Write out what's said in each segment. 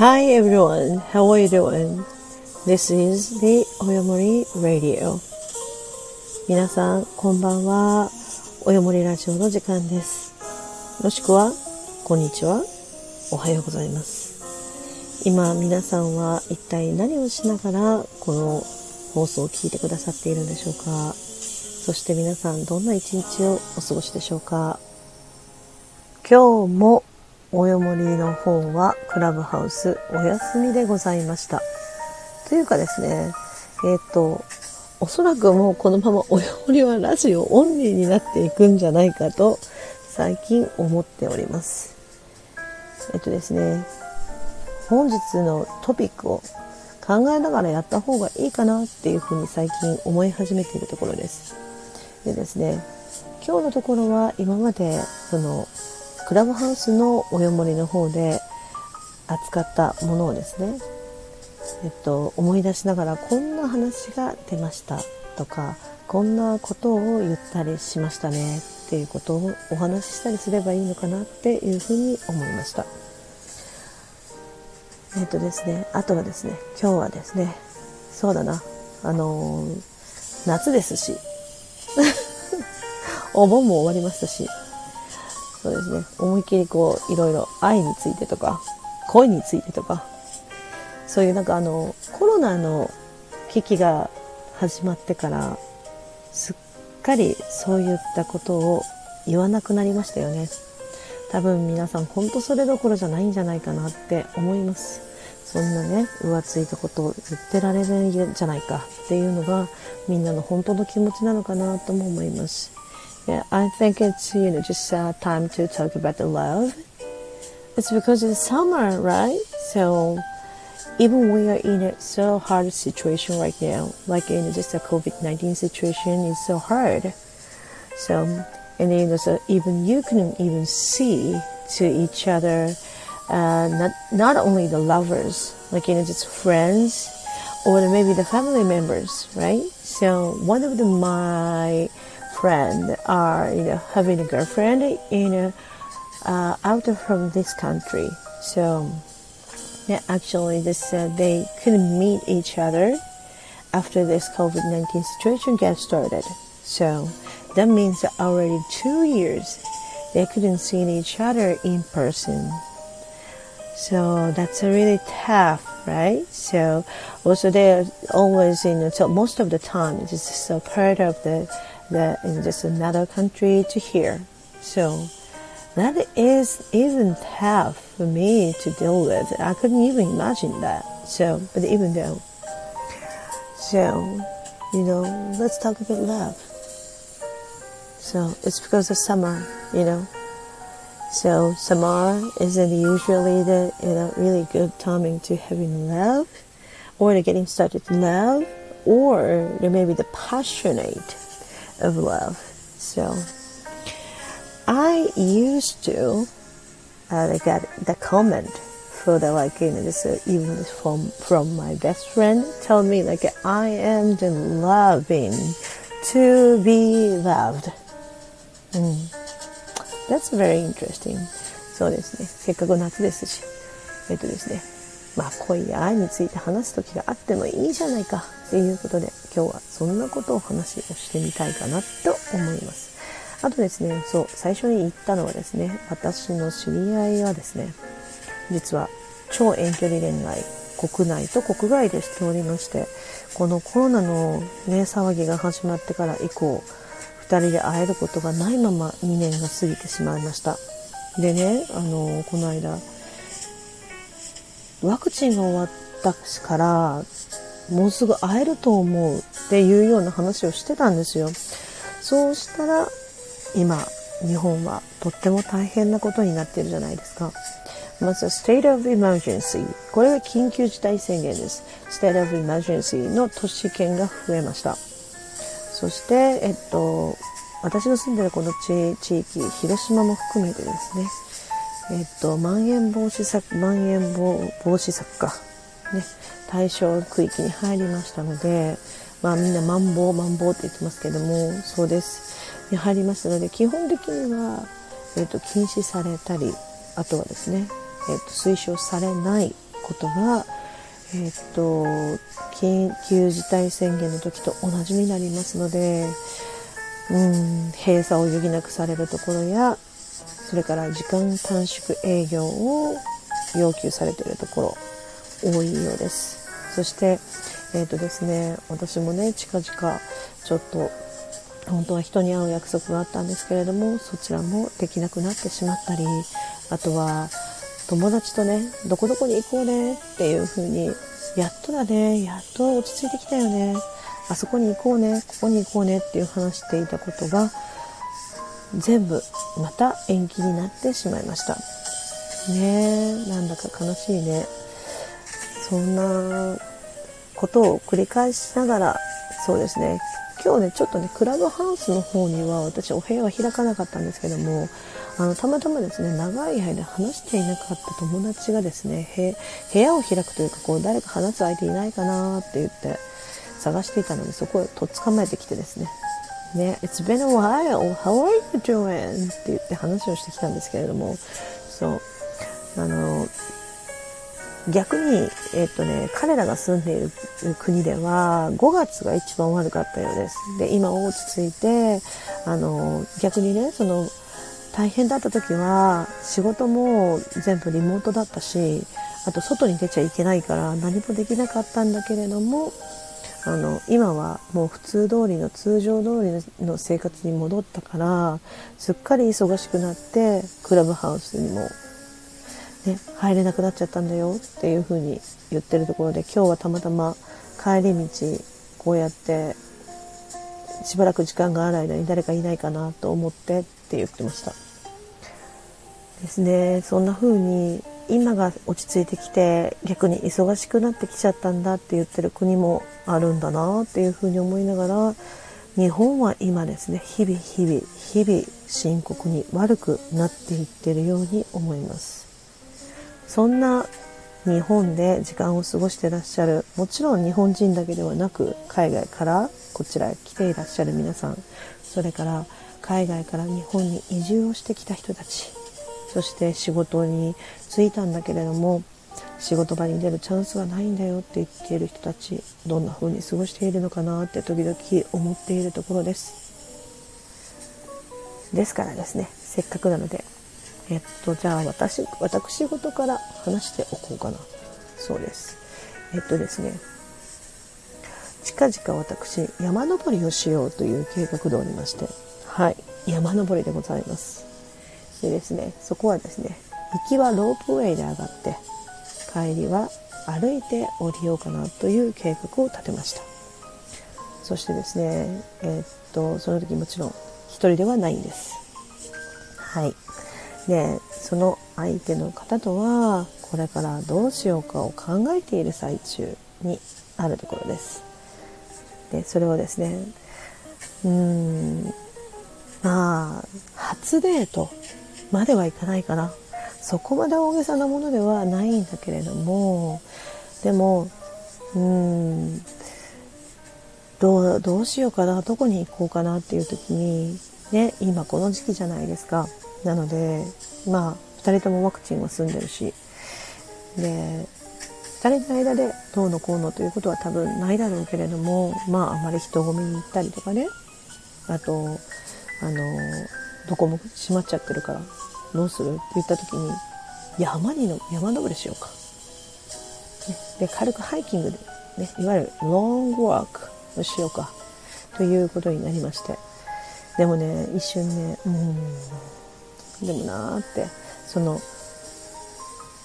Hi everyone, how are you doing? This is the Oyomori Radio. 皆さん、こんばんは。およもりラジオの時間です。もしくは、こんにちは。おはようございます。今、皆さんは一体何をしながら、この放送を聞いてくださっているんでしょうかそして皆さん、どんな一日をお過ごしでしょうか今日もおよもりの方はクラブハウスお休みでございました。というかですね、えっ、ー、と、おそらくもうこのままおよもりはラジオオンリーになっていくんじゃないかと最近思っております。えっとですね、本日のトピックを考えながらやった方がいいかなっていうふうに最近思い始めているところです。でですね、今日のところは今までそのクラブハウスのおよもりの方で扱ったものをですね、えっと、思い出しながらこんな話が出ましたとかこんなことを言ったりしましたねっていうことをお話ししたりすればいいのかなっていうふうに思いました。えっとですねあとはですね今日はですねそうだなあのー、夏ですし お盆も終わりましたしそうですね、思いっきりこう、いろいろ愛についてとか、恋についてとか、そういうなんかあの、コロナの危機が始まってから、すっかりそういったことを言わなくなりましたよね。多分皆さん本当それどころじゃないんじゃないかなって思います。そんなね、浮ついたことを言ってられるんじゃないかっていうのがみんなの本当の気持ちなのかなとも思います。Yeah, I think it's you know just uh, time to talk about the love. It's because it's summer, right? So even we are in a so hard situation right now, like in just a COVID nineteen situation is so hard. So and you know, so even you couldn't even see to each other, uh, not not only the lovers, like you know, just friends, or maybe the family members, right? So one of the my friend are you know having a girlfriend you know uh, out of from this country. So yeah actually this uh, they couldn't meet each other after this covid-19 situation got started. So that means already two years they couldn't see each other in person. So that's a really tough right? So also they're always you know so most of the time it's just a part of the that in just another country to here. So that is even tough for me to deal with. I couldn't even imagine that. So, but even though, so, you know, let's talk about love. So it's because of summer, you know. So summer isn't usually the you know really good timing to having love, or to getting started love, or maybe the passionate of love. So I used to uh, get the comment for the like you know just uh, even from from my best friend tell me like I am the loving to be loved. Mm. That's very interesting. そうですね。せっかく夏ですし。えっとですね。まあ恋や愛について話す時があってもいいじゃないかっていうことで 今日はそんなことを話をしてみたいかなと思います。あとですね、そう、最初に言ったのはですね、私の知り合いはですね、実は超遠距離恋愛、国内と国外でしておりまして、このコロナのね、騒ぎが始まってから以降、2人で会えることがないまま2年が過ぎてしまいました。でね、あの、この間、ワクチンが終わったから、もうすぐ会えると思うっていうような話をしてたんですよ。そうしたら、今、日本はとっても大変なことになってるじゃないですか。まずは State of Emergency。これは緊急事態宣言です。State of Emergency の都市圏が増えました。そして、えっと、私の住んでるこの地域、広島も含めてですね、えっと、まん延防止策、まん延防止策か。ね、対象区域に入りましたので、まあみんなマンボウ、マンボウって言ってますけども、そうです。に入りましたので、基本的には、えっと、禁止されたり、あとはですね、えっと、推奨されないことが、えー、っと緊急事態宣言の時と同じになりますのでうん閉鎖を余儀なくされるところやそれから時間短縮営業を要求されているところ多いようですそしてえ、ー、とですね私もね近々ちょっと本当は人に会う約束があったんですけれどもそちらもできなくなってしまったりあとは友達とねどこどこに行こうねっていう風にやっとだねやっと落ち着いてきたよねあそこに行こうねここに行こうねっていう話していたことが全部また延期になってしまいました。ねえなんだか悲しいね。そんなことを繰り返しながらそうですね。今日ねちょっとねクラブハウスの方には私お部屋は開かなかったんですけどもあのたまたまですね長い間話していなかった友達がですね部屋を開くというかこう誰か話す相手いないかなって言って探していたのでそこへとっ捕まえてきてですね。ね、It's been a while, how are you doing? って言って話をしてきたんですけれども、そう、あの、逆に、えっとね、彼らが住んでいる国では5月が一番悪かったようです。で、今落ち着いて、あの、逆にね、その、大変だった時は仕事も全部リモートだったし、あと外に出ちゃいけないから何もできなかったんだけれども、あの今はもう普通通りの通常通りの生活に戻ったからすっかり忙しくなってクラブハウスにもね、入れなくなっちゃったんだよっていう風に言ってるところで今日はたまたま帰り道こうやってしばらく時間がある間に誰かいないかなと思ってって言ってました。ですね。そんな風に今が落ち着いてきて逆に忙しくなってきちゃったんだって言ってる国もあるんだなっていう風に思いながら日本は今ですね日々日々日々深刻に悪くなっていってるように思います。そんな日本で時間を過ごしてらっしゃるもちろん日本人だけではなく海外からこちらへ来ていらっしゃる皆さんそれから海外から日本に移住をしてきた人たちそして仕事に就いたんだけれども仕事場に出るチャンスがないんだよって言っている人たちどんな風に過ごしているのかなって時々思っているところです。ですからですねせっかくなのでえっと、じゃあ私、私事から話しておこうかな。そうです。えっとですね、近々私、山登りをしようという計画でおりまして、はい、山登りでございます。でですね、そこはですね、行きはロープウェイで上がって、帰りは歩いて降りようかなという計画を立てました。そしてですね、え、っと、その時もちろん一人ではないんです。はい。でその相手の方とはこれからどうしようかを考えている最中にあるところです。でそれをですねうーんまあ初デートまではいかないかな。そこまで大げさなものではないんだけれどもでもうーんどうしようかなどこに行こうかなっていう時にね今この時期じゃないですか。なのでまあ2人ともワクチンは済んでるし。で2人の間でどうのこうのということは多分ないだろうけれどもまああまり人混みに行ったりとかね。あとあのどこも閉まっちゃってるからどうするって言った時に山にの山登りしようか、ね、で軽くハイキングで、ね、いわゆるロングワークをしようか。ということになりまして。でもね一瞬ねうん。でもなーって。その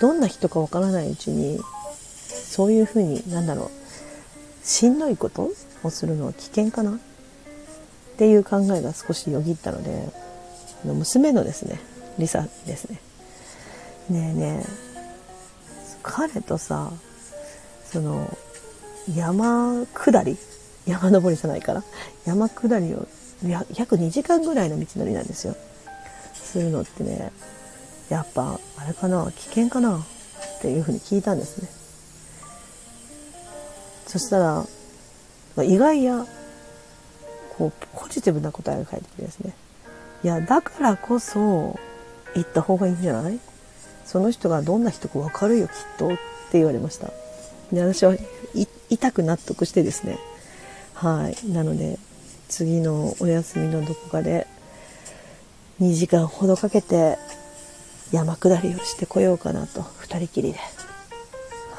どんな人かわからないうちにそういうふうになんだろう。しんどいことをするのは危険かな？っていう考えが少しよぎったので娘のですねリサですね。ねえねえ。彼とさその山下り？山登りじゃないから？山下りを約2時間ぐらいの道のりなんですよ。するのってねやっぱあれかな危険かなっていうふうに聞いたんですね。そしたら、まあ、意外やこうポジティブな答えが返ってきてですね。いやだからこそ行った方がいいんじゃない？その人がどんな人かわかるよきっとって言われました。で私は痛く納得してですね。はい。なので次のお休みのどこかで2時間ほどかけて山下りをしてこようかなと2人きりで。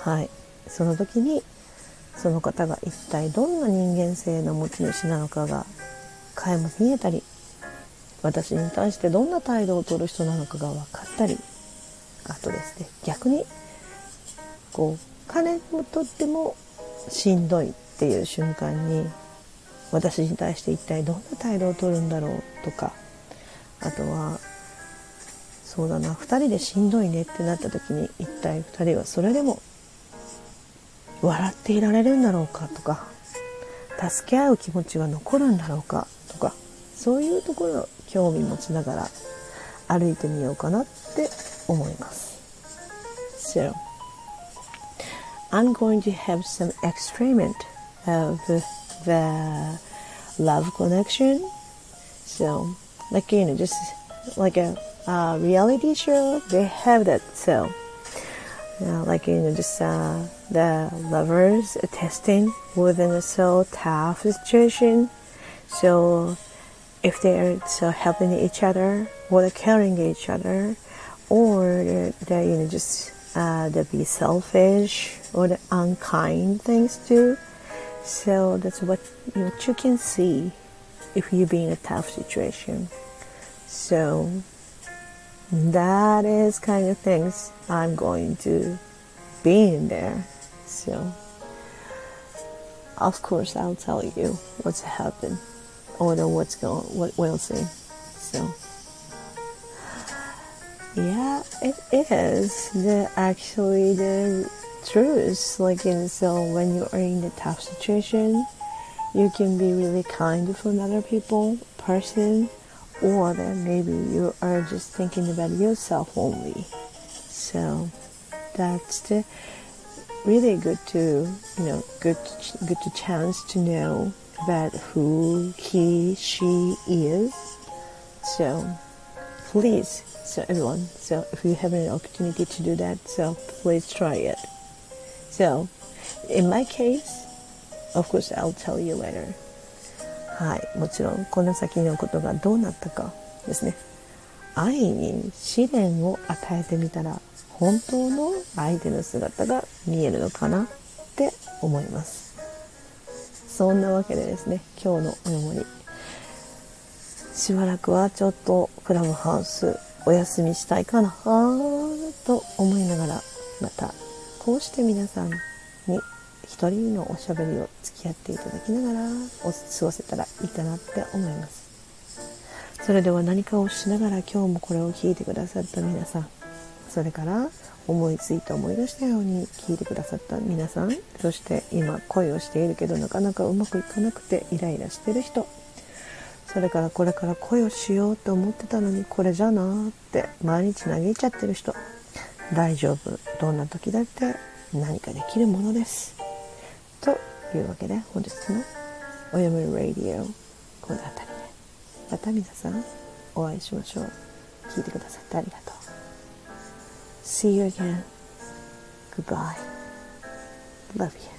はい。その時にその方が一体どんな人間性の持ち主なのかが垣間見えたり私に対してどんな態度をとる人なのかが分かったりあとですね逆にこう彼にとってもしんどいっていう瞬間に私に対して一体どんな態度をとるんだろうとかあとはそうだな2人でしんどいねってなった時に一体2人はそれでも笑っていられるんだろうかとか助け合う気持ちが残るんだろうかとかそういうところを興味持ちながら歩いてみようかなって思います。So, I'm going to have some experiment of the love connection. So, like you know, just like a, a reality show, they have that. So, know, like you know, just uh, the lovers testing within a so tough situation. So, if they're so helping each other or caring each other, or they you know just uh, they be selfish or the unkind things too. So that's what what you can see if you be in a tough situation. So that is kind of things I'm going to be in there. So of course I'll tell you what's happened or what's going what we'll see. So yeah, it is the actually the truth. Like in so when you are in a tough situation, you can be really kind to another people person, or then maybe you are just thinking about yourself only. So that's the really good to you know good good to chance to know about who he she is. So please so everyone so if you have an opportunity to do that so please try it so in my case of course I'll tell you later. はいもちろんこの先のことがどうなったかですね。愛に試練を与えてみたら本当の相手の姿が見えるのかなって思います。そんなわけでですね今日のおもり。しばらくはちょっとクラブハウスお休みしたいかなと思いながらうして皆さんに一人のおしゃべりを付き合っていただきながらお過ごせたらいいかなって思います。それでは何かをしながら今日もこれを聞いてくださった皆さんそれから思いついて思い出したように聞いてくださった皆さんそして今恋をしているけどなかなかうまくいかなくてイライラしてる人それからこれから恋をしようと思ってたのにこれじゃなーって毎日嘆いちゃってる人大丈夫どんな時だって何かできるものですというわけで本日の「おやむラディオ」この辺りでまた皆さんお会いしましょう聞いてくださってありがとう See you again. Goodbye. Love you.